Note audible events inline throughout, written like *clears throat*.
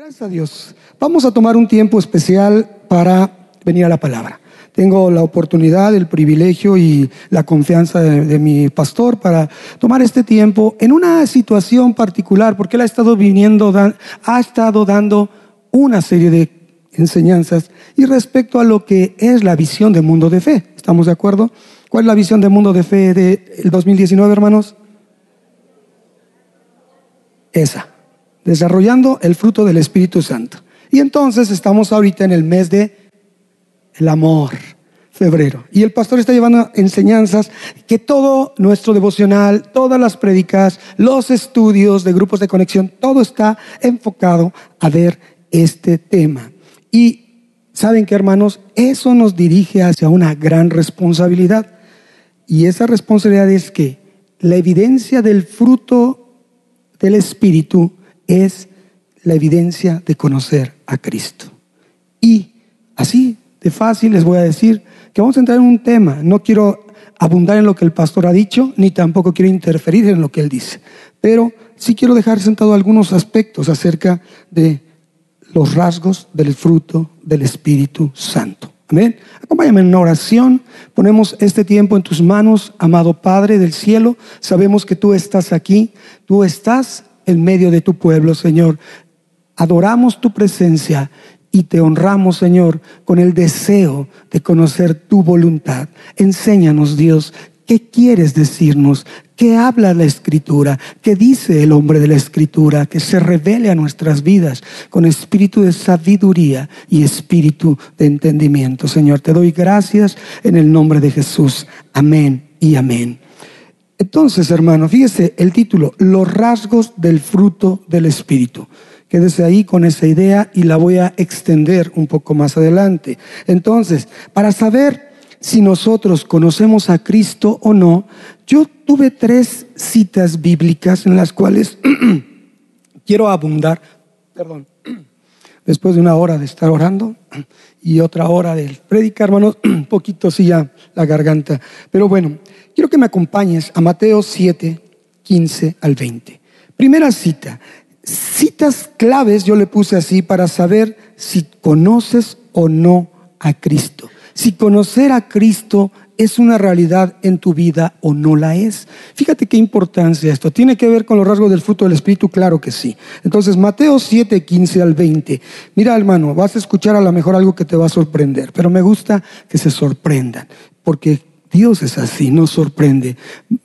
Gracias a Dios. Vamos a tomar un tiempo especial para venir a la palabra. Tengo la oportunidad, el privilegio y la confianza de, de mi pastor para tomar este tiempo en una situación particular, porque él ha estado viniendo, ha estado dando una serie de enseñanzas y respecto a lo que es la visión de mundo de fe. ¿Estamos de acuerdo? ¿Cuál es la visión de mundo de fe del 2019, hermanos? Esa, desarrollando el fruto del Espíritu Santo. Y entonces estamos ahorita en el mes de el amor, febrero. Y el pastor está llevando enseñanzas que todo nuestro devocional, todas las prédicas, los estudios de grupos de conexión, todo está enfocado a ver este tema. Y saben que hermanos, eso nos dirige hacia una gran responsabilidad. Y esa responsabilidad es que la evidencia del fruto del Espíritu es la evidencia de conocer a Cristo. Y así de fácil les voy a decir que vamos a entrar en un tema. No quiero abundar en lo que el pastor ha dicho, ni tampoco quiero interferir en lo que él dice. Pero sí quiero dejar sentado algunos aspectos acerca de los rasgos del fruto del Espíritu Santo. Amén. Acompáñame en una oración. Ponemos este tiempo en tus manos, amado Padre del cielo. Sabemos que tú estás aquí, tú estás en medio de tu pueblo, Señor. Adoramos tu presencia y te honramos, Señor, con el deseo de conocer tu voluntad. Enséñanos, Dios, qué quieres decirnos, qué habla la Escritura, qué dice el hombre de la Escritura, que se revele a nuestras vidas con espíritu de sabiduría y espíritu de entendimiento. Señor, te doy gracias en el nombre de Jesús. Amén y amén. Entonces, hermano, fíjese el título, los rasgos del fruto del Espíritu. Quédese ahí con esa idea y la voy a extender un poco más adelante. Entonces, para saber si nosotros conocemos a Cristo o no, yo tuve tres citas bíblicas en las cuales *clears throat* quiero abundar, perdón, después de una hora de estar orando y otra hora de predicar, hermanos, *clears throat* un poquito sí ya la garganta. Pero bueno, quiero que me acompañes a Mateo 7, 15 al 20. Primera cita. Citas claves yo le puse así para saber si conoces o no a Cristo. Si conocer a Cristo es una realidad en tu vida o no la es. Fíjate qué importancia esto. ¿Tiene que ver con los rasgos del fruto del Espíritu? Claro que sí. Entonces, Mateo 7, 15 al 20. Mira, hermano, vas a escuchar a lo mejor algo que te va a sorprender, pero me gusta que se sorprendan, porque Dios es así, nos sorprende.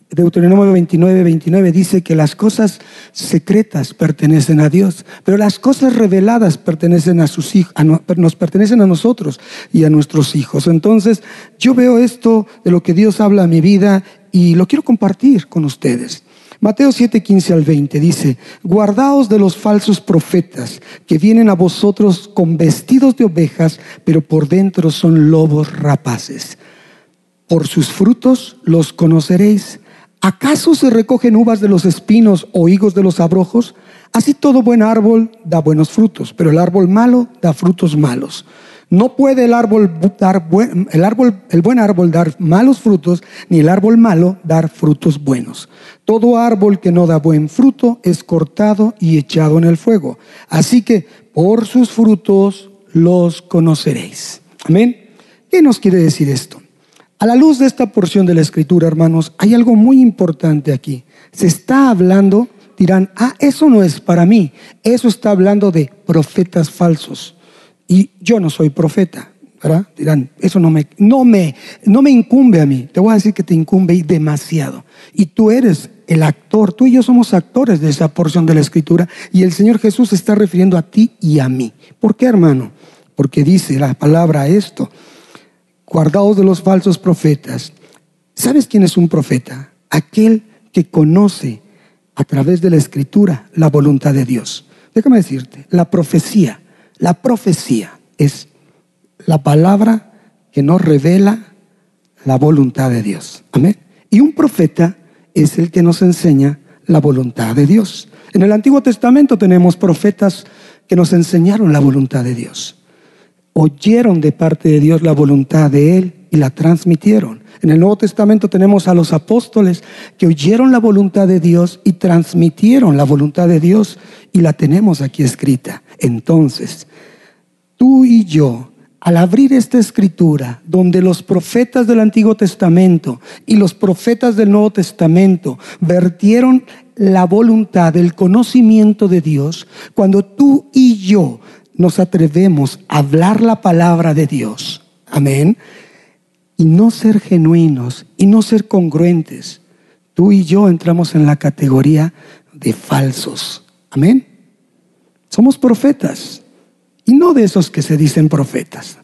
Deuteronomio 29, 29 dice que las cosas secretas pertenecen a Dios, pero las cosas reveladas pertenecen a sus hijos, nos pertenecen a nosotros y a nuestros hijos. Entonces, yo veo esto de lo que Dios habla a mi vida y lo quiero compartir con ustedes. Mateo 7, 15 al 20 dice, guardaos de los falsos profetas que vienen a vosotros con vestidos de ovejas, pero por dentro son lobos rapaces. Por sus frutos los conoceréis. ¿Acaso se recogen uvas de los espinos o higos de los abrojos? Así todo buen árbol da buenos frutos, pero el árbol malo da frutos malos. No puede el árbol dar buen, el árbol, el buen árbol dar malos frutos, ni el árbol malo dar frutos buenos. Todo árbol que no da buen fruto es cortado y echado en el fuego. Así que por sus frutos los conoceréis. Amén. ¿Qué nos quiere decir esto? A la luz de esta porción de la escritura, hermanos, hay algo muy importante aquí. Se está hablando, dirán, ah, eso no es para mí. Eso está hablando de profetas falsos. Y yo no soy profeta, ¿verdad? Dirán, eso no me, no me, no me incumbe a mí. Te voy a decir que te incumbe y demasiado. Y tú eres el actor, tú y yo somos actores de esa porción de la escritura. Y el Señor Jesús se está refiriendo a ti y a mí. ¿Por qué, hermano? Porque dice la palabra esto guardaos de los falsos profetas. ¿Sabes quién es un profeta? Aquel que conoce a través de la escritura la voluntad de Dios. Déjame decirte, la profecía, la profecía es la palabra que nos revela la voluntad de Dios. Amén. Y un profeta es el que nos enseña la voluntad de Dios. En el Antiguo Testamento tenemos profetas que nos enseñaron la voluntad de Dios oyeron de parte de Dios la voluntad de Él y la transmitieron. En el Nuevo Testamento tenemos a los apóstoles que oyeron la voluntad de Dios y transmitieron la voluntad de Dios y la tenemos aquí escrita. Entonces, tú y yo, al abrir esta escritura, donde los profetas del Antiguo Testamento y los profetas del Nuevo Testamento vertieron la voluntad, el conocimiento de Dios, cuando tú y yo nos atrevemos a hablar la palabra de Dios, amén, y no ser genuinos y no ser congruentes, tú y yo entramos en la categoría de falsos, amén. Somos profetas. Y no de esos que se dicen profetas.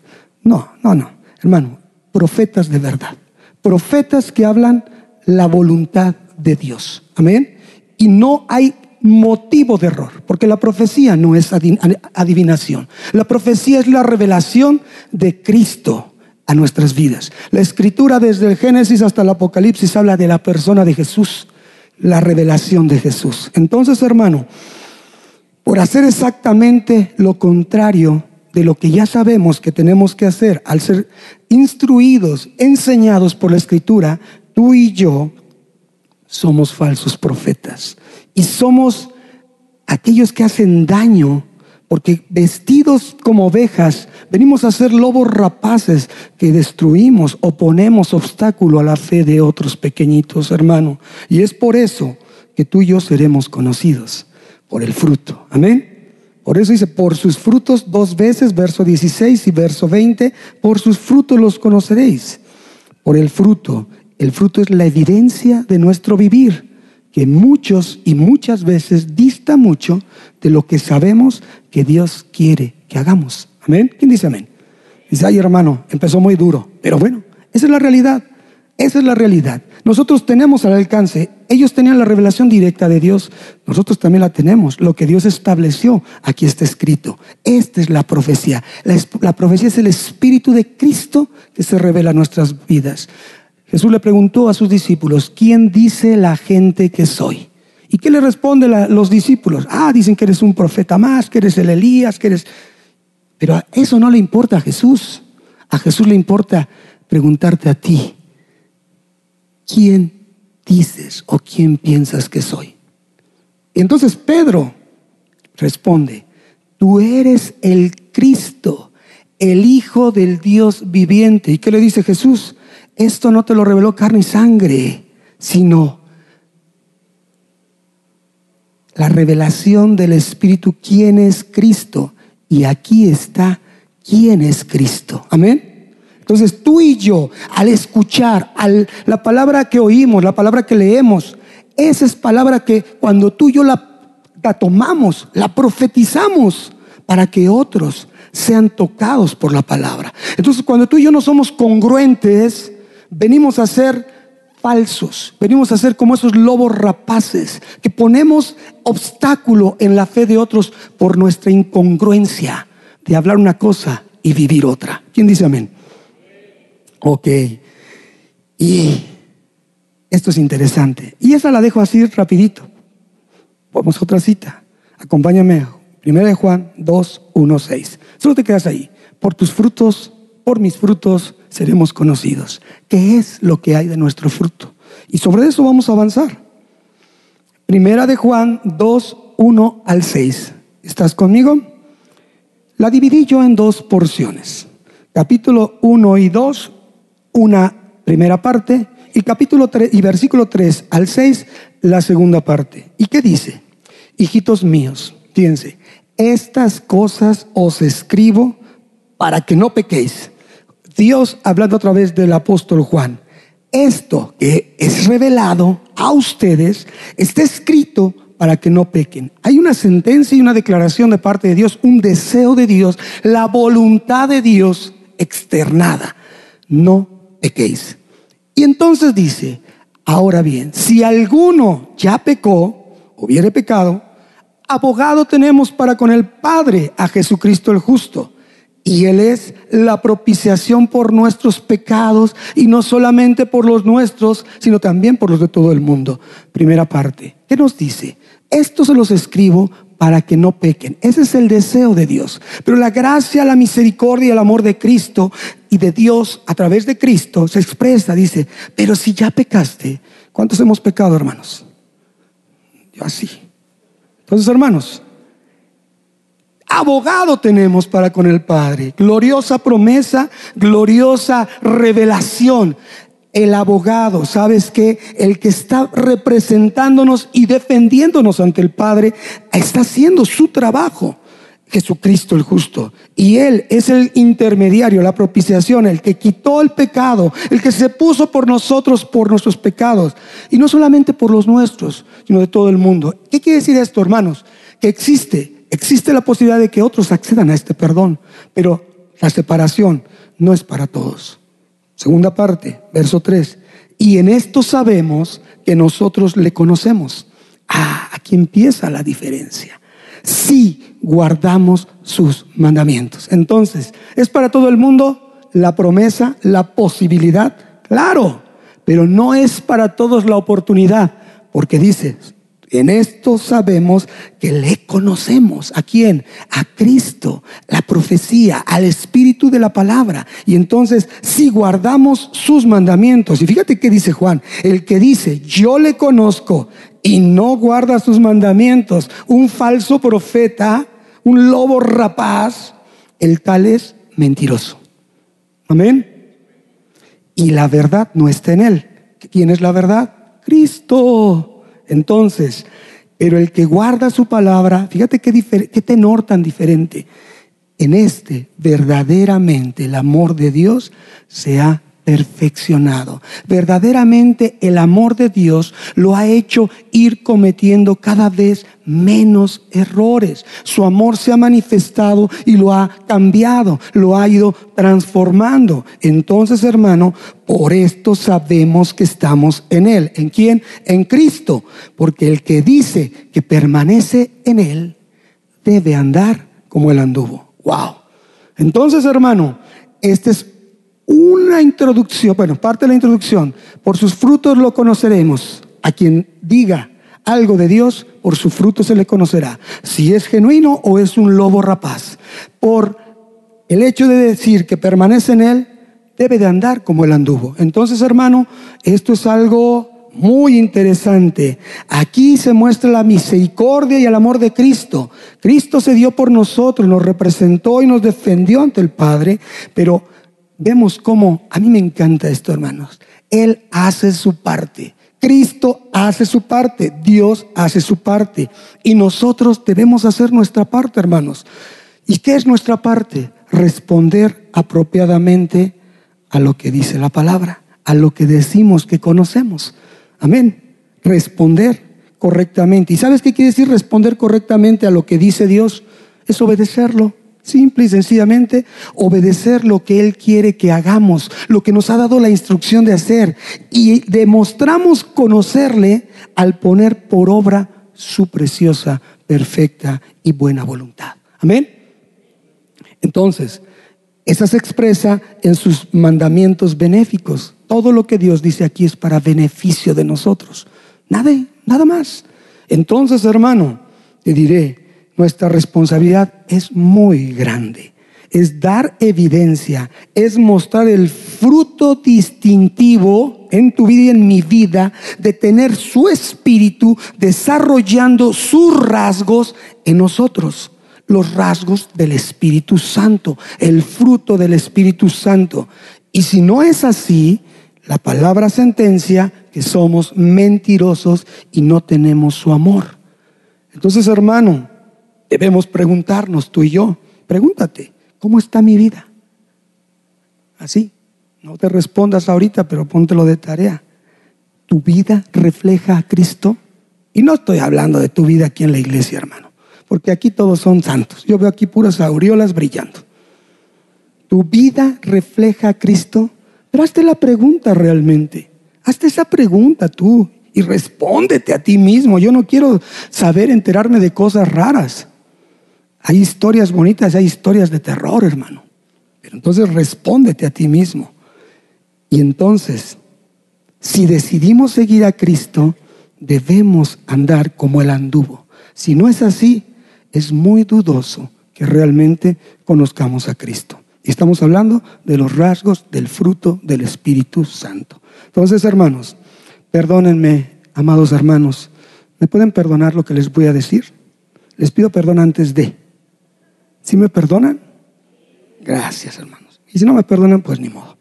No, no, no, hermano, profetas de verdad, profetas que hablan la voluntad de Dios, amén. Y no hay motivo de error, porque la profecía no es adivinación. La profecía es la revelación de Cristo a nuestras vidas. La escritura desde el Génesis hasta el Apocalipsis habla de la persona de Jesús, la revelación de Jesús. Entonces, hermano, por hacer exactamente lo contrario de lo que ya sabemos que tenemos que hacer, al ser instruidos, enseñados por la escritura, tú y yo somos falsos profetas y somos aquellos que hacen daño porque vestidos como ovejas venimos a ser lobos rapaces que destruimos o ponemos obstáculo a la fe de otros pequeñitos, hermano. Y es por eso que tú y yo seremos conocidos, por el fruto. Amén. Por eso dice, por sus frutos dos veces, verso 16 y verso 20, por sus frutos los conoceréis. Por el fruto el fruto es la evidencia de nuestro vivir, que muchos y muchas veces dista mucho de lo que sabemos que Dios quiere que hagamos. Amén. ¿Quién dice amén? Dice, ay hermano, empezó muy duro, pero bueno, esa es la realidad. Esa es la realidad. Nosotros tenemos al alcance, ellos tenían la revelación directa de Dios, nosotros también la tenemos. Lo que Dios estableció, aquí está escrito. Esta es la profecía. La, la profecía es el Espíritu de Cristo que se revela en nuestras vidas. Jesús le preguntó a sus discípulos, ¿quién dice la gente que soy? ¿Y qué le responden los discípulos? Ah, dicen que eres un profeta más, que eres el Elías, que eres... Pero eso no le importa a Jesús. A Jesús le importa preguntarte a ti, ¿quién dices o quién piensas que soy? entonces Pedro responde, tú eres el Cristo, el Hijo del Dios viviente. ¿Y qué le dice Jesús? Esto no te lo reveló carne y sangre, sino la revelación del Espíritu, quién es Cristo. Y aquí está quién es Cristo. Amén. Entonces tú y yo, al escuchar la palabra que oímos, la palabra que leemos, esa es palabra que cuando tú y yo la tomamos, la profetizamos para que otros sean tocados por la palabra. Entonces cuando tú y yo no somos congruentes, venimos a ser falsos, venimos a ser como esos lobos rapaces que ponemos obstáculo en la fe de otros por nuestra incongruencia de hablar una cosa y vivir otra. ¿Quién dice amén? Ok. Y esto es interesante. Y esa la dejo así rapidito. Vamos a otra cita. Acompáñame. Primera de Juan 2, 1, 6. Solo te quedas ahí. Por tus frutos, por mis frutos, seremos conocidos. ¿Qué es lo que hay de nuestro fruto? Y sobre eso vamos a avanzar. Primera de Juan 2, 1 al 6. ¿Estás conmigo? La dividí yo en dos porciones. Capítulo 1 y 2, una primera parte, y capítulo 3 y versículo 3 al 6, la segunda parte. ¿Y qué dice? Hijitos míos, fíjense, estas cosas os escribo para que no pequéis. Dios hablando a través del apóstol Juan, esto que es revelado a ustedes está escrito para que no pequen. Hay una sentencia y una declaración de parte de Dios, un deseo de Dios, la voluntad de Dios externada. No pequéis. Y entonces dice, ahora bien, si alguno ya pecó, hubiere pecado, abogado tenemos para con el Padre a Jesucristo el justo y Él es la propiciación por nuestros pecados y no solamente por los nuestros, sino también por los de todo el mundo. Primera parte. ¿Qué nos dice? Esto se los escribo para que no pequen. Ese es el deseo de Dios. Pero la gracia, la misericordia y el amor de Cristo y de Dios a través de Cristo se expresa, dice, pero si ya pecaste, ¿cuántos hemos pecado, hermanos? Yo así. Entonces, hermanos, abogado tenemos para con el Padre. Gloriosa promesa, gloriosa revelación. El abogado, ¿sabes qué? El que está representándonos y defendiéndonos ante el Padre está haciendo su trabajo. Jesucristo el justo. Y Él es el intermediario, la propiciación, el que quitó el pecado, el que se puso por nosotros, por nuestros pecados. Y no solamente por los nuestros, sino de todo el mundo. ¿Qué quiere decir esto, hermanos? Que existe, existe la posibilidad de que otros accedan a este perdón, pero la separación no es para todos. Segunda parte, verso 3. Y en esto sabemos que nosotros le conocemos. Ah, aquí empieza la diferencia si guardamos sus mandamientos. Entonces, ¿es para todo el mundo la promesa, la posibilidad? Claro, pero no es para todos la oportunidad, porque dice, en esto sabemos que le conocemos. ¿A quién? A Cristo, la profecía, al Espíritu de la palabra. Y entonces, si guardamos sus mandamientos, y fíjate qué dice Juan, el que dice, yo le conozco y no guarda sus mandamientos, un falso profeta, un lobo rapaz, el tal es mentiroso. Amén. Y la verdad no está en él. ¿Quién es la verdad? Cristo. Entonces, pero el que guarda su palabra, fíjate qué, qué tenor tan diferente. En este verdaderamente el amor de Dios se ha perfeccionado. Verdaderamente el amor de Dios lo ha hecho ir cometiendo cada vez menos errores. Su amor se ha manifestado y lo ha cambiado, lo ha ido transformando. Entonces, hermano, por esto sabemos que estamos en Él. ¿En quién? En Cristo. Porque el que dice que permanece en Él debe andar como Él anduvo. Wow. Entonces, hermano, este es una introducción, bueno, parte de la introducción. Por sus frutos lo conoceremos. A quien diga algo de Dios, por su fruto se le conocerá. Si es genuino o es un lobo rapaz. Por el hecho de decir que permanece en él, debe de andar como él anduvo. Entonces, hermano, esto es algo muy interesante. Aquí se muestra la misericordia y el amor de Cristo. Cristo se dio por nosotros, nos representó y nos defendió ante el Padre, pero vemos cómo, a mí me encanta esto, hermanos. Él hace su parte. Cristo hace su parte, Dios hace su parte y nosotros debemos hacer nuestra parte, hermanos. ¿Y qué es nuestra parte? Responder apropiadamente a lo que dice la palabra, a lo que decimos que conocemos. Amén. Responder correctamente. ¿Y sabes qué quiere decir responder correctamente a lo que dice Dios? Es obedecerlo. Simple y sencillamente obedecer lo que Él quiere que hagamos, lo que nos ha dado la instrucción de hacer. Y demostramos conocerle al poner por obra su preciosa, perfecta y buena voluntad. Amén. Entonces, esa se expresa en sus mandamientos benéficos. Todo lo que Dios dice aquí es para beneficio de nosotros. Nada, nada más. Entonces, hermano, te diré, nuestra responsabilidad es muy grande. Es dar evidencia, es mostrar el fruto distintivo en tu vida y en mi vida de tener su espíritu desarrollando sus rasgos en nosotros. Los rasgos del Espíritu Santo, el fruto del Espíritu Santo. Y si no es así, la palabra sentencia que somos mentirosos y no tenemos su amor. Entonces, hermano, debemos preguntarnos tú y yo, pregúntate, ¿cómo está mi vida? Así, no te respondas ahorita, pero póntelo de tarea. ¿Tu vida refleja a Cristo? Y no estoy hablando de tu vida aquí en la iglesia, hermano, porque aquí todos son santos. Yo veo aquí puras aureolas brillando. ¿Tu vida refleja a Cristo? Pero hazte la pregunta realmente. Hazte esa pregunta tú y respóndete a ti mismo. Yo no quiero saber enterarme de cosas raras. Hay historias bonitas, hay historias de terror, hermano. Pero entonces respóndete a ti mismo. Y entonces, si decidimos seguir a Cristo, debemos andar como Él anduvo. Si no es así, es muy dudoso que realmente conozcamos a Cristo. Y estamos hablando de los rasgos del fruto del Espíritu Santo. Entonces, hermanos, perdónenme, amados hermanos, ¿me pueden perdonar lo que les voy a decir? Les pido perdón antes de. ¿Sí me perdonan? Gracias, hermanos. Y si no me perdonan, pues ni modo.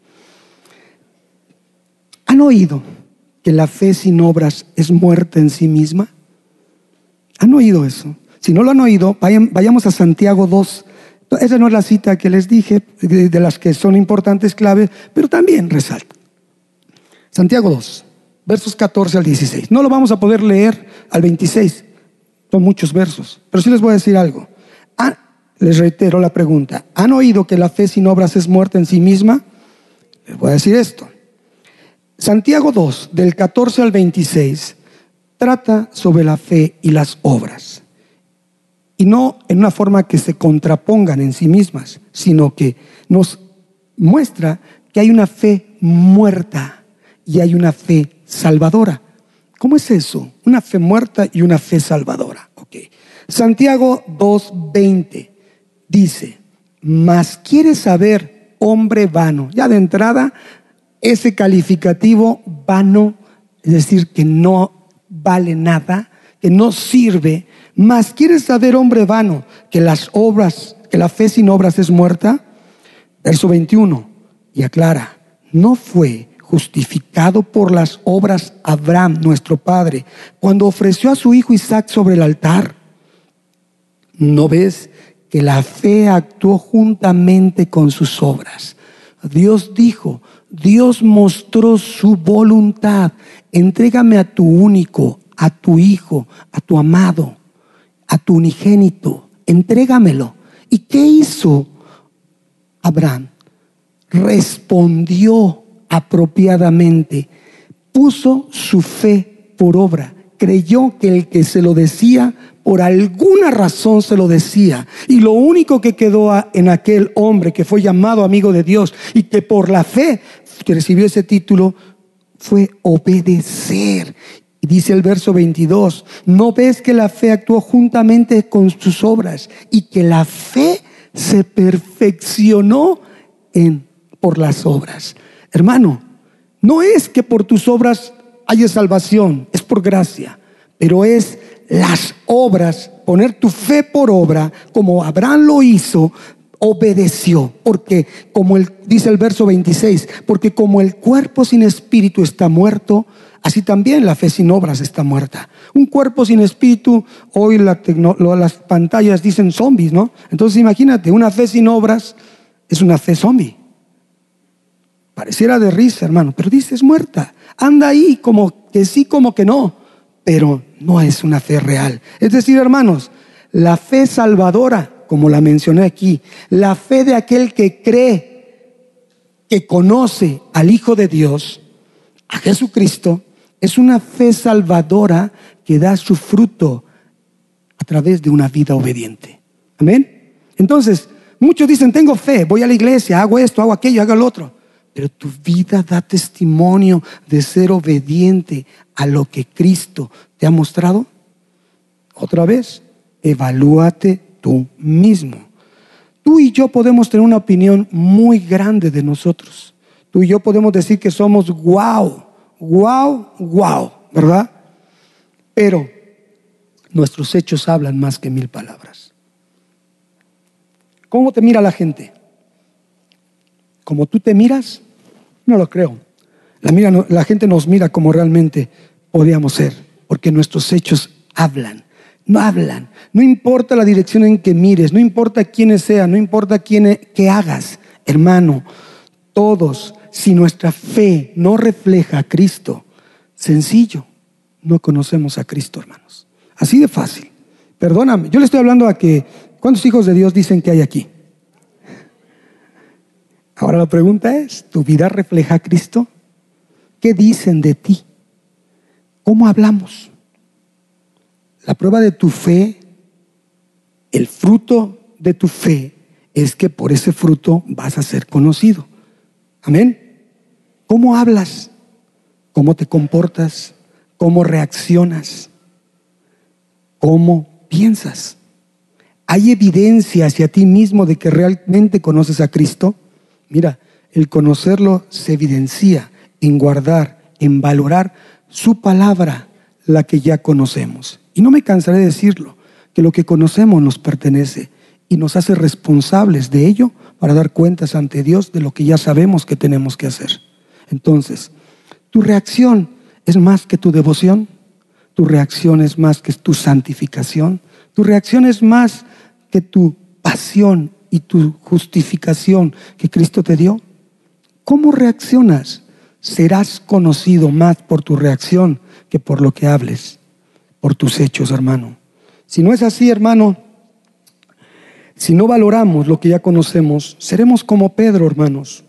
¿Han oído que la fe sin obras es muerte en sí misma? ¿Han oído eso? Si no lo han oído, vayamos a Santiago 2. Esa no es la cita que les dije, de las que son importantes, claves, pero también resalta. Santiago 2, versos 14 al 16. No lo vamos a poder leer al 26, son muchos versos, pero sí les voy a decir algo. Les reitero la pregunta, ¿han oído que la fe sin obras es muerte en sí misma? Les voy a decir esto. Santiago 2, del 14 al 26, trata sobre la fe y las obras. Y no en una forma que se contrapongan en sí mismas, sino que nos muestra que hay una fe muerta y hay una fe salvadora. ¿Cómo es eso? Una fe muerta y una fe salvadora. Okay. Santiago 2.20 dice, mas quieres saber, hombre vano. Ya de entrada, ese calificativo vano, es decir, que no vale nada, que no sirve, mas quieres saber, hombre vano, que las obras, que la fe sin obras es muerta. Verso 21, y aclara, no fue justificado por las obras Abraham, nuestro padre, cuando ofreció a su hijo Isaac sobre el altar. ¿No ves que la fe actuó juntamente con sus obras? Dios dijo, Dios mostró su voluntad. Entrégame a tu único, a tu hijo, a tu amado, a tu unigénito. Entrégamelo. ¿Y qué hizo Abraham? Respondió apropiadamente. Puso su fe por obra. Creyó que el que se lo decía, por alguna razón se lo decía. Y lo único que quedó en aquel hombre que fue llamado amigo de Dios y que por la fe que recibió ese título fue obedecer. Y dice el verso 22, ¿no ves que la fe actuó juntamente con sus obras y que la fe se perfeccionó por las obras? Hermano, no es que por tus obras haya salvación, es por gracia, pero es las obras, poner tu fe por obra, como Abraham lo hizo, obedeció, porque como el, dice el verso 26, porque como el cuerpo sin espíritu está muerto, así también la fe sin obras está muerta. Un cuerpo sin espíritu, hoy las pantallas dicen zombies, ¿no? Entonces imagínate, una fe sin obras es una fe zombie. Pareciera de risa, hermano, pero dice es muerta. Anda ahí como que sí, como que no, pero no es una fe real. Es decir, hermanos, la fe salvadora, como la mencioné aquí, la fe de aquel que cree, que conoce al Hijo de Dios, a Jesucristo, es una fe salvadora que da su fruto a través de una vida obediente. Amén. Entonces, muchos dicen, tengo fe, voy a la iglesia, hago esto, hago aquello, hago lo otro pero tu vida da testimonio de ser obediente a lo que Cristo te ha mostrado. Otra vez, evalúate tú mismo. Tú y yo podemos tener una opinión muy grande de nosotros. Tú y yo podemos decir que somos wow, wow, wow, ¿verdad? Pero nuestros hechos hablan más que mil palabras. ¿Cómo te mira la gente? como tú te miras, no lo creo. La, la gente nos mira como realmente podríamos ser, porque nuestros hechos hablan. No hablan. No importa la dirección en que mires, no importa quiénes sean, no importa quién, e, qué hagas, hermano. Todos, si nuestra fe no refleja a Cristo, sencillo, no conocemos a Cristo, hermanos. Así de fácil. Perdóname, yo le estoy hablando a que, ¿cuántos hijos de Dios dicen que hay aquí? Ahora la pregunta es, ¿tu vida refleja a Cristo? ¿Qué dicen de ti? ¿Cómo hablamos? La prueba de tu fe, el fruto de tu fe, es que por ese fruto vas a ser conocido. Amén. ¿Cómo hablas? ¿Cómo te comportas? ¿Cómo reaccionas? ¿Cómo piensas? ¿Hay evidencia hacia ti mismo de que realmente conoces a Cristo? Mira, el conocerlo se evidencia en guardar, en valorar su palabra, la que ya conocemos. Y no me cansaré de decirlo, que lo que conocemos nos pertenece y nos hace responsables de ello para dar cuentas ante Dios de lo que ya sabemos que tenemos que hacer. Entonces, tu reacción es más que tu devoción, tu reacción es más que tu santificación, tu reacción es más que tu pasión y tu justificación que Cristo te dio. ¿Cómo reaccionas? Serás conocido más por tu reacción que por lo que hables, por tus hechos, hermano. Si no es así, hermano, si no valoramos lo que ya conocemos, seremos como Pedro, hermanos.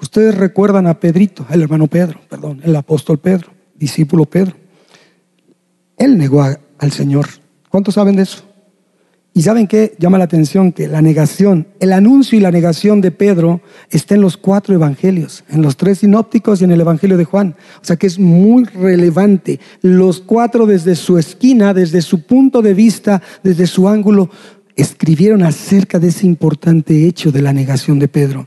Ustedes recuerdan a Pedrito, el hermano Pedro, perdón, el apóstol Pedro, discípulo Pedro. Él negó al Señor. ¿Cuántos saben de eso? Y saben qué llama la atención que la negación, el anuncio y la negación de Pedro está en los cuatro evangelios, en los tres sinópticos y en el evangelio de Juan. O sea que es muy relevante. Los cuatro desde su esquina, desde su punto de vista, desde su ángulo, escribieron acerca de ese importante hecho de la negación de Pedro.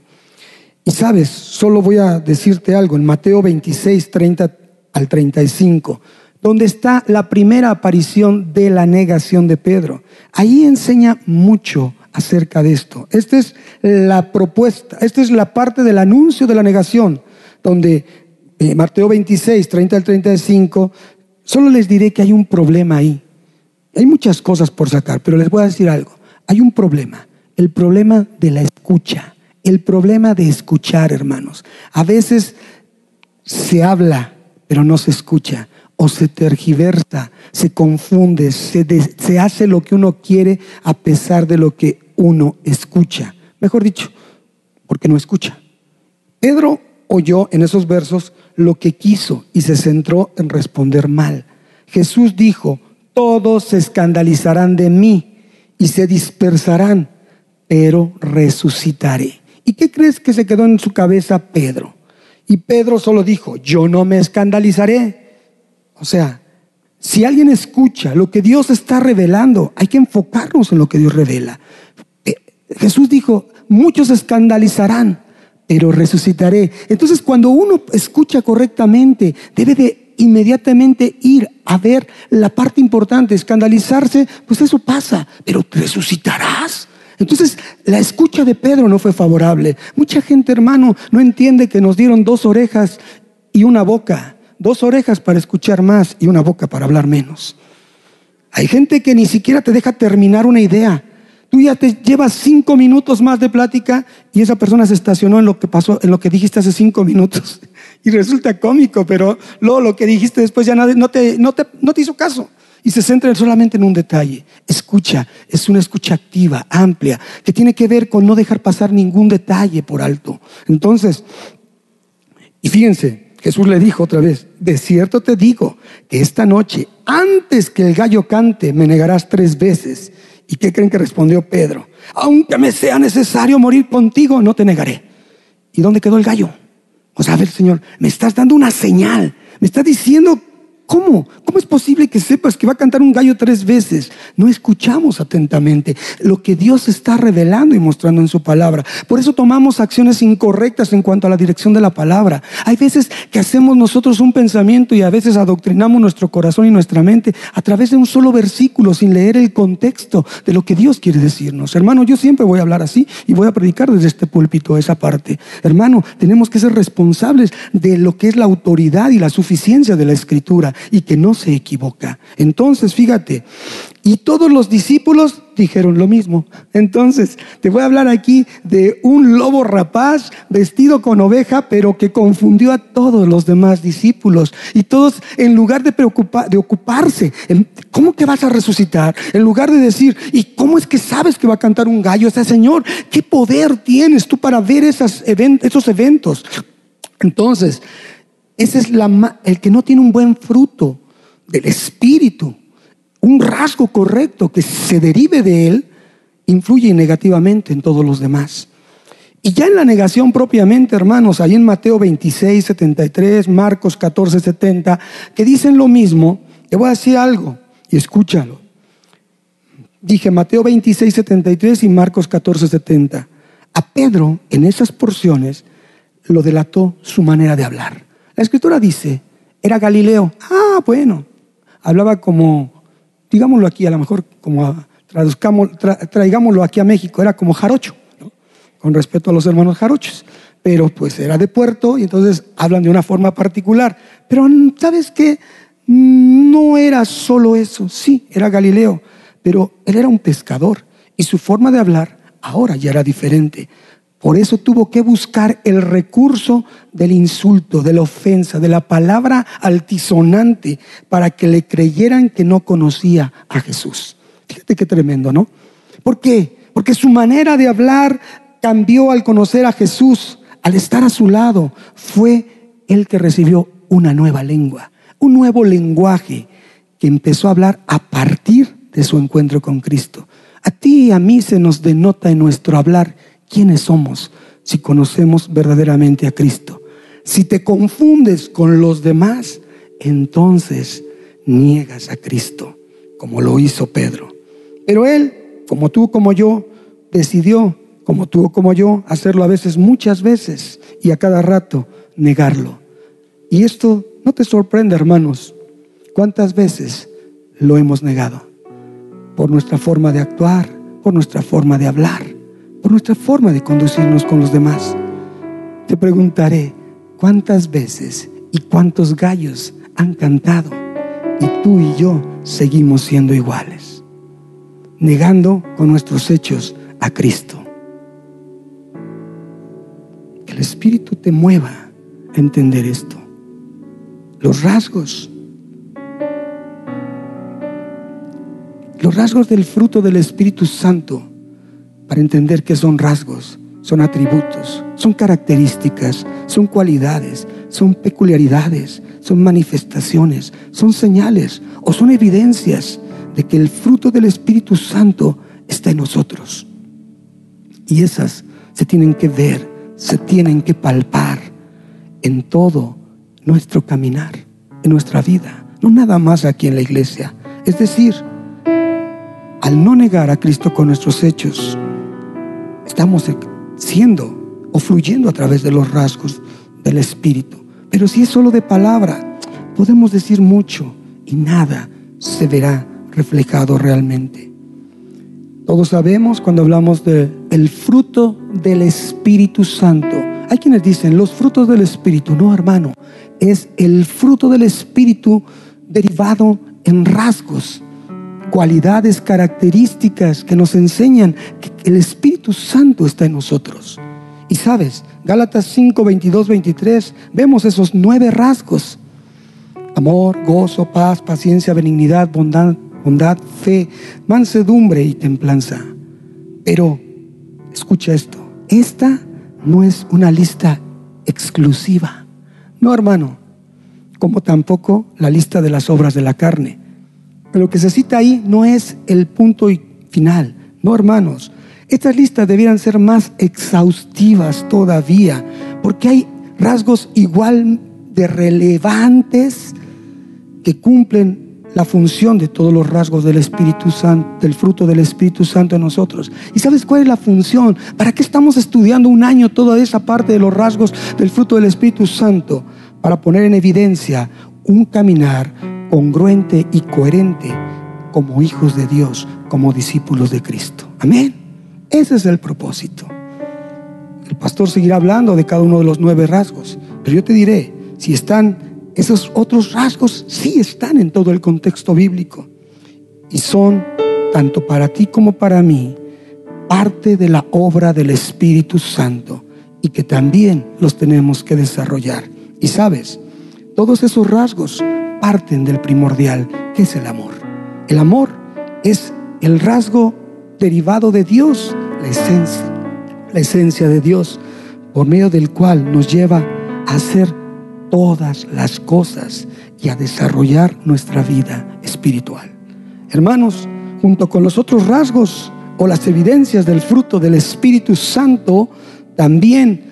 Y sabes, solo voy a decirte algo, en Mateo 26, 30 al 35 donde está la primera aparición de la negación de Pedro. Ahí enseña mucho acerca de esto. Esta es la propuesta, esta es la parte del anuncio de la negación, donde eh, Mateo 26, 30 al 35, solo les diré que hay un problema ahí. Hay muchas cosas por sacar, pero les voy a decir algo. Hay un problema, el problema de la escucha, el problema de escuchar, hermanos. A veces se habla, pero no se escucha o se tergiversa, se confunde, se, se, hace lo que uno quiere a pesar de lo que uno escucha. Mejor dicho, porque no escucha. Pedro oyó en esos versos lo que quiso y se centró en responder mal. Jesús dijo, todos se escandalizarán de mí y se dispersarán, pero resucitaré. ¿Y qué crees que se quedó en su cabeza Pedro? Y Pedro solo dijo, yo no me escandalizaré o sea, si alguien escucha lo que Dios está revelando, hay que enfocarnos en lo que Dios revela. Eh, Jesús dijo, muchos escandalizarán, pero resucitaré. Entonces, cuando uno escucha correctamente, debe de inmediatamente ir a ver la parte importante, escandalizarse, pues eso pasa, pero resucitarás. Entonces, la escucha de Pedro no fue favorable. Mucha gente, hermano, no entiende que nos dieron dos orejas y una boca dos orejas para escuchar más y una boca para hablar menos. Hay gente que ni siquiera te deja terminar una idea. Tú ya te llevas cinco minutos más de plática y esa persona se estacionó en lo que pasó, en lo que dijiste hace cinco minutos. *laughs* Y resulta cómico, pero luego lo que dijiste después ya no te, no te, no te hizo caso. Y se centra solamente en un detalle. Escucha, es una escucha activa, amplia, que tiene que ver con no dejar pasar ningún detalle por alto. Entonces, y fíjense, Jesús le dijo otra vez, de cierto te digo que esta noche, antes que el gallo cante, me negarás tres veces. ¿Y qué creen que respondió Pedro? Aunque me sea necesario morir contigo, no te negaré. ¿Y dónde quedó el gallo? O sea, a Señor, me estás dando una señal. Me estás diciendo ¿Cómo? ¿Cómo es posible que sepas que va a cantar un gallo tres veces? No escuchamos atentamente lo que Dios está revelando y mostrando en su palabra. Por eso tomamos acciones incorrectas en cuanto a la dirección de la palabra. Hay veces que hacemos nosotros un pensamiento y a veces adoctrinamos nuestro corazón y nuestra mente a través de un solo versículo sin leer el contexto de lo que Dios quiere decirnos. Hermano, yo siempre voy a hablar así y voy a predicar desde este púlpito esa parte. Hermano, tenemos que ser responsables de lo que es la autoridad y la suficiencia de la escritura y que no se equivoca. Entonces, fíjate, y todos los discípulos dijeron lo mismo. Entonces, te voy a hablar aquí de un lobo rapaz vestido con oveja, pero que confundió a todos los demás discípulos. Y todos, en lugar de, preocupar, de ocuparse, ¿cómo que vas a resucitar? En lugar de decir, ¿y cómo es que sabes que va a cantar un gallo? ese Señor, ¿qué poder tienes tú para ver esos eventos? Entonces, ese es el que no tiene un buen fruto del espíritu, un rasgo correcto que se derive de él, influye negativamente en todos los demás. Y ya en la negación propiamente, hermanos, ahí en Mateo 26, 73, Marcos 14, 70, que dicen lo mismo, te voy a decir algo y escúchalo. Dije Mateo 26, 73 y Marcos 14, 70. A Pedro, en esas porciones, lo delató su manera de hablar. La escritura dice, era Galileo. Ah, bueno. Hablaba como, digámoslo aquí, a lo mejor como traduzcamos, traigámoslo aquí a México, era como jarocho, con respeto a los hermanos jarochos, pero pues era de puerto y entonces hablan de una forma particular. Pero ¿sabes qué? No era solo eso, sí, era Galileo, pero él era un pescador y su forma de hablar ahora ya era diferente. Por eso tuvo que buscar el recurso del insulto, de la ofensa, de la palabra altisonante, para que le creyeran que no conocía a Jesús. Fíjate qué tremendo, ¿no? ¿Por qué? Porque su manera de hablar cambió al conocer a Jesús, al estar a su lado. Fue el que recibió una nueva lengua, un nuevo lenguaje que empezó a hablar a partir de su encuentro con Cristo. A ti y a mí se nos denota en nuestro hablar quiénes somos si conocemos verdaderamente a Cristo. Si te confundes con los demás, entonces niegas a Cristo, como lo hizo Pedro. Pero él, como tú, como yo, decidió, como tú, como yo, hacerlo a veces, muchas veces, y a cada rato negarlo. Y esto no te sorprende, hermanos. ¿Cuántas veces lo hemos negado? Por nuestra forma de actuar, por nuestra forma de hablar, por nuestra forma de conducirnos con los demás. Te preguntaré, ¿cuántas veces y cuántos gallos han cantado y tú y yo seguimos siendo iguales? negando con nuestros hechos a Cristo. Que el Espíritu te mueva a entender esto. Los rasgos, los rasgos del fruto del Espíritu Santo, para entender que son rasgos, son atributos, son características, son cualidades, son peculiaridades, son manifestaciones, son señales o son evidencias de que el fruto del Espíritu Santo está en nosotros. Y esas se tienen que ver, se tienen que palpar en todo nuestro caminar, en nuestra vida, no nada más aquí en la iglesia. Es decir, al no negar a Cristo con nuestros hechos, estamos siendo o fluyendo a través de los rasgos del Espíritu. Pero si es solo de palabra, podemos decir mucho y nada se verá reflejado realmente. Todos sabemos cuando hablamos del el fruto del Espíritu Santo. Hay quienes dicen los frutos del Espíritu. No, hermano, es el fruto del Espíritu derivado en rasgos, cualidades, características que nos enseñan que el Espíritu Santo está en nosotros. Y sabes, Gálatas 5, 22, 23, vemos esos nueve rasgos. Amor, gozo, paz, paciencia, benignidad, bondad, bondad, fe, mansedumbre y templanza. Pero, escucha esto, esta no es una lista exclusiva. No, hermano, como tampoco la lista de las obras de la carne. Lo que se cita ahí no es el punto final. No, hermanos, estas listas debieran ser más exhaustivas todavía, porque hay rasgos igual de relevantes que cumplen la función de todos los rasgos del Espíritu Santo, del fruto del Espíritu Santo en nosotros. ¿Y sabes cuál es la función? ¿Para qué estamos estudiando un año toda esa parte de los rasgos del fruto del Espíritu Santo? Para poner en evidencia un caminar congruente y coherente como hijos de Dios, como discípulos de Cristo. Amén. Ese es el propósito. El pastor seguirá hablando de cada uno de los nueve rasgos, pero yo te diré, si están esos otros rasgos sí están en todo el contexto bíblico y son, tanto para ti como para mí, parte de la obra del Espíritu Santo y que también los tenemos que desarrollar. Y sabes, todos esos rasgos parten del primordial, que es el amor. El amor es el rasgo derivado de Dios, la esencia, la esencia de Dios, por medio del cual nos lleva a ser todas las cosas y a desarrollar nuestra vida espiritual. Hermanos, junto con los otros rasgos o las evidencias del fruto del Espíritu Santo, también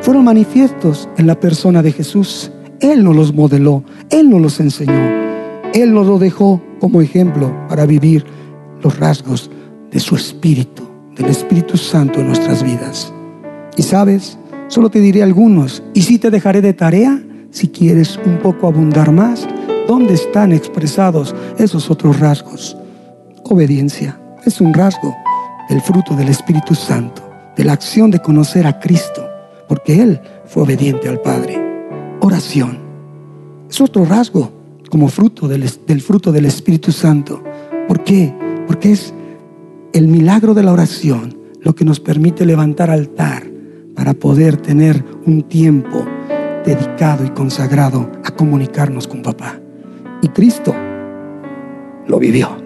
fueron manifiestos en la persona de Jesús. Él nos los modeló, Él nos los enseñó, Él nos lo dejó como ejemplo para vivir los rasgos de su Espíritu, del Espíritu Santo en nuestras vidas. Y sabes, Solo te diré algunos. Y si te dejaré de tarea, si quieres un poco abundar más, ¿dónde están expresados esos otros rasgos? obediencia. Es un rasgo del fruto del Espíritu Santo, de la acción de conocer a Cristo, porque Él fue obediente al Padre. Oración. Es otro rasgo como fruto del, fruto del Espíritu Santo. ¿Por qué? Porque es el milagro de la oración lo que nos permite levantar altar para poder tener un tiempo dedicado y consagrado a comunicarnos con papá. Y Cristo lo vivió.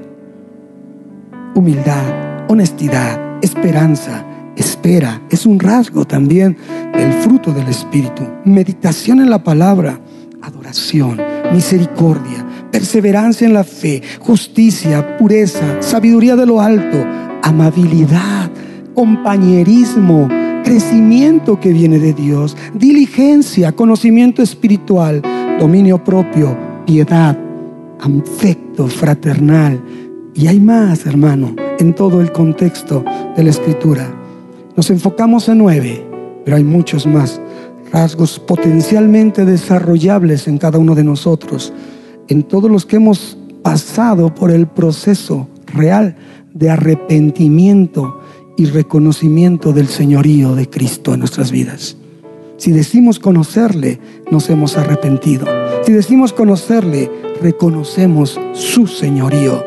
Humildad, honestidad, esperanza, espera, es un rasgo también del fruto del Espíritu. Meditación en la palabra, adoración, misericordia, perseverancia en la fe, justicia, pureza, sabiduría de lo alto, amabilidad, compañerismo, crecimiento que viene de Dios, diligencia, conocimiento espiritual, dominio propio, piedad, afecto fraternal. Y hay más, hermano, en todo el contexto de la escritura. Nos enfocamos en nueve, pero hay muchos más rasgos potencialmente desarrollables en cada uno de nosotros, en todos los que hemos pasado por el proceso real de arrepentimiento y reconocimiento del señorío de Cristo en nuestras vidas. Si decimos conocerle, nos hemos arrepentido. Si decimos conocerle, reconocemos su señorío.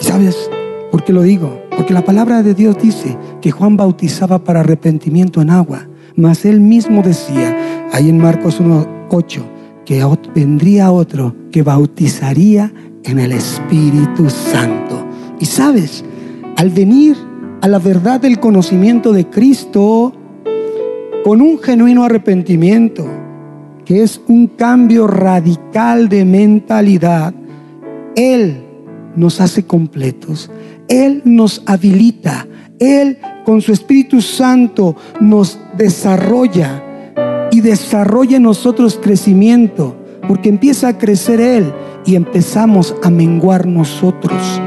¿Y sabes por qué lo digo? Porque la palabra de Dios dice que Juan bautizaba para arrepentimiento en agua, mas él mismo decía, ahí en Marcos 1.8, que vendría otro que bautizaría en el Espíritu Santo. Y sabes, al venir a la verdad del conocimiento de Cristo con un genuino arrepentimiento, que es un cambio radical de mentalidad, Él nos hace completos, Él nos habilita, Él con su Espíritu Santo nos desarrolla y desarrolla en nosotros crecimiento, porque empieza a crecer Él y empezamos a menguar nosotros.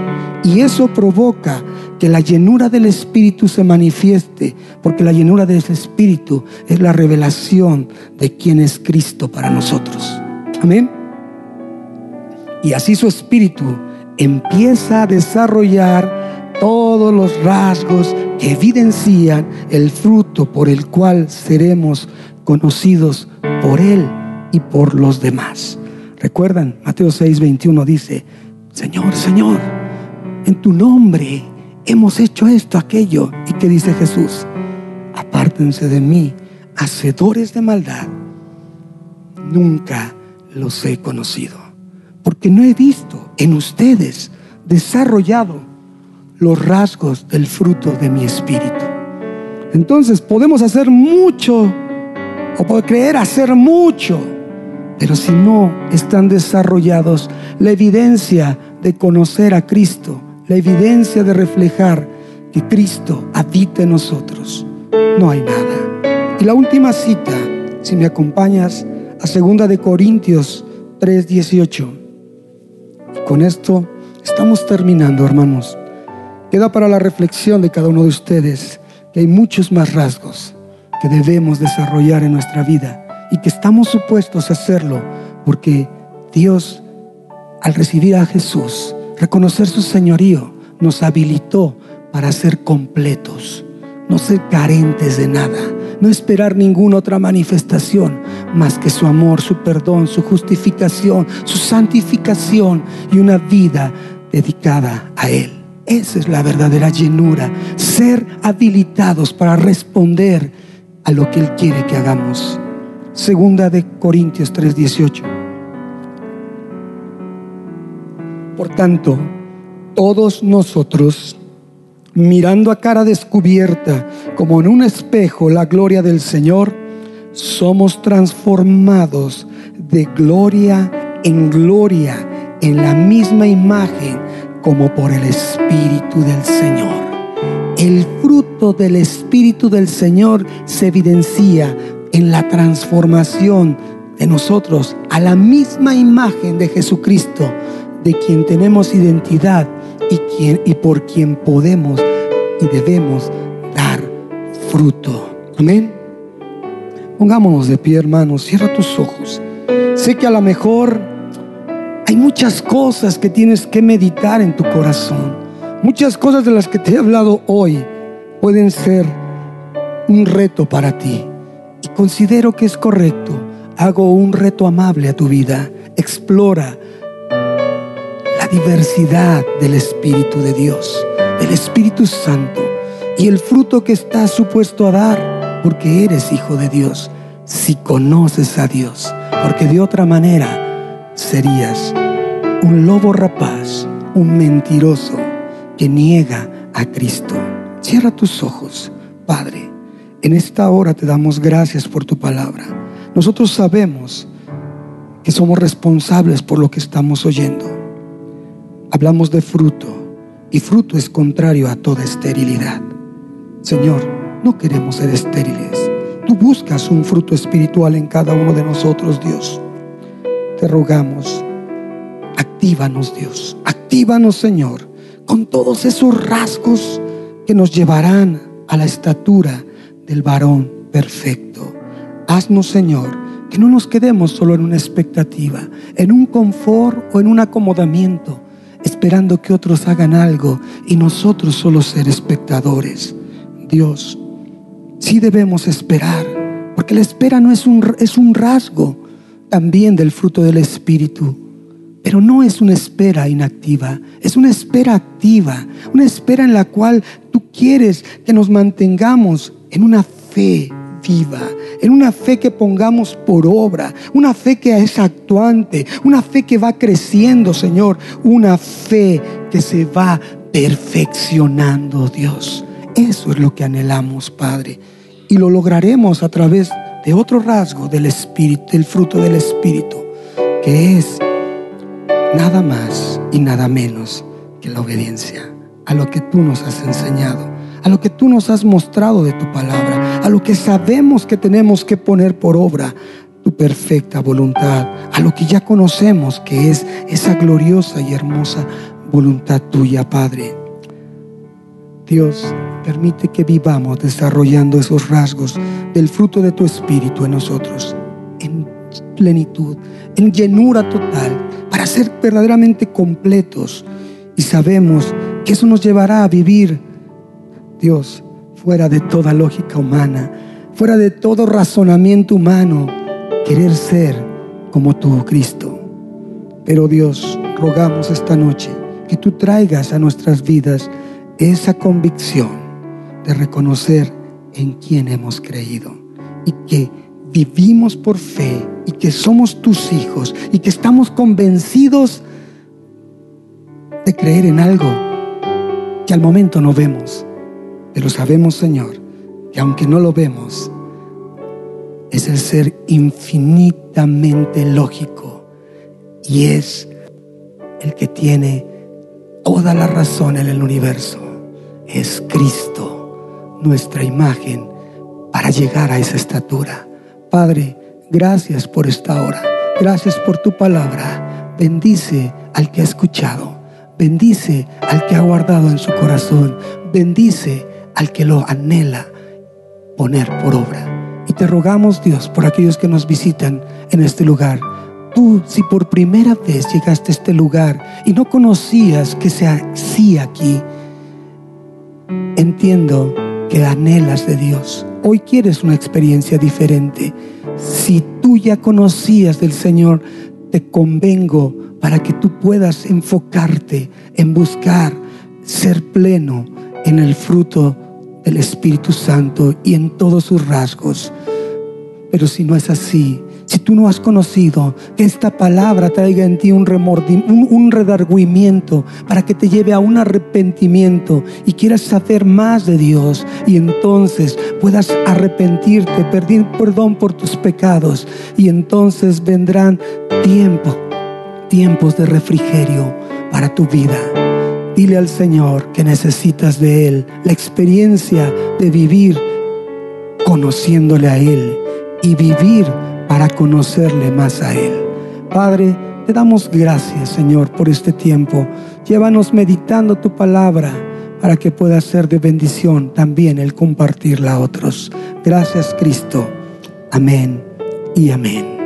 Y eso provoca que la llenura del Espíritu se manifieste, porque la llenura del Espíritu es la revelación de quién es Cristo para nosotros. Amén. Y así su Espíritu empieza a desarrollar todos los rasgos que evidencian el fruto por el cual seremos conocidos por Él y por los demás. Recuerdan, Mateo 6, 21 dice, Señor, Señor, en tu nombre hemos hecho esto, aquello. ¿Y qué dice Jesús? Apártense de mí, hacedores de maldad. Nunca los he conocido, porque no he visto en ustedes desarrollado los rasgos del fruto de mi espíritu. Entonces podemos hacer mucho o creer hacer mucho, pero si no están desarrollados la evidencia de conocer a Cristo, la evidencia de reflejar que Cristo habita en nosotros, no hay nada. Y la última cita, si me acompañas, a segunda de Corintios 3:18. Con esto estamos terminando, hermanos. Queda para la reflexión de cada uno de ustedes que hay muchos más rasgos que debemos desarrollar en nuestra vida y que estamos supuestos a hacerlo porque Dios, al recibir a Jesús, Reconocer su señorío nos habilitó para ser completos, no ser carentes de nada, no esperar ninguna otra manifestación más que su amor, su perdón, su justificación, su santificación y una vida dedicada a Él. Esa es la verdadera llenura, ser habilitados para responder a lo que Él quiere que hagamos. Segunda de Corintios 3:18. Por tanto, todos nosotros, mirando a cara descubierta, como en un espejo, la gloria del Señor, somos transformados de gloria en gloria, en la misma imagen, como por el Espíritu del Señor. El fruto del Espíritu del Señor se evidencia en la transformación de nosotros a la misma imagen de Jesucristo de quien tenemos identidad y, por quien podemos y debemos dar fruto. Amén. Pongámonos de pie, hermanos. Cierra tus ojos. Sé que a lo mejor Hay muchas cosas que tienes que meditar en tu corazón. Muchas cosas de las que te he hablado hoy pueden ser un reto para ti. Y considero que es correcto. Hago un reto amable a tu vida. Explora la diversidad del Espíritu de Dios, del Espíritu Santo y el fruto que estás supuesto a dar porque eres hijo de Dios, si conoces a Dios, porque de otra manera serías un lobo rapaz, un mentiroso que niega a Cristo. Cierra tus ojos, Padre. En esta hora te damos gracias por tu palabra. Nosotros sabemos que somos responsables por lo que estamos oyendo. Hablamos de fruto y fruto es contrario a toda esterilidad. Señor, no queremos ser estériles. Tú buscas un fruto espiritual en cada uno de nosotros, Dios. Te rogamos, actívanos, Dios. Actívanos, Señor, con todos esos rasgos que nos llevarán a la estatura del varón perfecto. Haznos, Señor, que no nos quedemos solo en una expectativa, en un confort o en un acomodamiento, esperando que otros hagan algo y nosotros solo ser espectadores. Dios, sí debemos esperar, porque la espera no es un, es un rasgo también del fruto del Espíritu, pero no es una espera inactiva, es una espera activa, una espera en la cual tú quieres que nos mantengamos en una fe viva, en una fe que pongamos por obra, una fe que es actuante, una fe que va creciendo, Señor, una fe que se va perfeccionando, Dios. Eso es lo que anhelamos, Padre. Y lo lograremos a través de otro rasgo del Espíritu, del fruto del Espíritu, que es nada más y nada menos que la obediencia a lo que tú nos has enseñado, a lo que tú nos has mostrado de tu palabra, a lo que sabemos que tenemos que poner por obra tu perfecta voluntad, a lo que ya conocemos que es esa gloriosa y hermosa voluntad tuya, Padre. Dios, permite que vivamos desarrollando esos rasgos del fruto de tu Espíritu en nosotros, en plenitud, en llenura total, para ser verdaderamente completos. Y sabemos que eso nos llevará a vivir, Dios, fuera de toda lógica humana, fuera de todo razonamiento humano, querer ser como tú, Cristo. Pero Dios, rogamos esta noche que tú traigas a nuestras vidas esa convicción de reconocer en quién hemos creído y que vivimos por fe y que somos tus hijos y que estamos convencidos de creer en algo que al momento no vemos, pero sabemos, Señor, que aunque no lo vemos, es el ser infinitamente lógico y es el que tiene toda la razón en el universo es Cristo, nuestra imagen, para llegar a esa estatura. Padre, gracias por esta hora. Gracias por tu palabra. Bendice al que ha escuchado. Bendice al que ha guardado en su corazón. Bendice al que lo anhela poner por obra. Y te rogamos, Dios, por aquellos que nos visitan en este lugar. Tú, si por primera vez llegaste a este lugar y no conocías que sea así aquí, entiendo que anhelas de Dios. Hoy quieres una experiencia diferente. Si tú ya conocías del Señor, te convengo para que tú puedas enfocarte en buscar ser pleno en el fruto del Espíritu Santo y en todos sus rasgos. Pero si no es así, si tú no has conocido, que esta palabra traiga en ti un, un, un redarguimiento para que te lleve a un arrepentimiento y quieras saber más de Dios y entonces puedas arrepentirte, pedir perdón por tus pecados y entonces vendrán tiempo, tiempos de refrigerio para tu vida. Dile al Señor que necesitas de Él, la experiencia de vivir conociéndole a Él y vivir para conocerle más a Él. Padre, te damos gracias, Señor, por este tiempo. Llévanos meditando tu palabra para que pueda ser de bendición también el compartirla a otros. Gracias, Cristo. Amén y amén.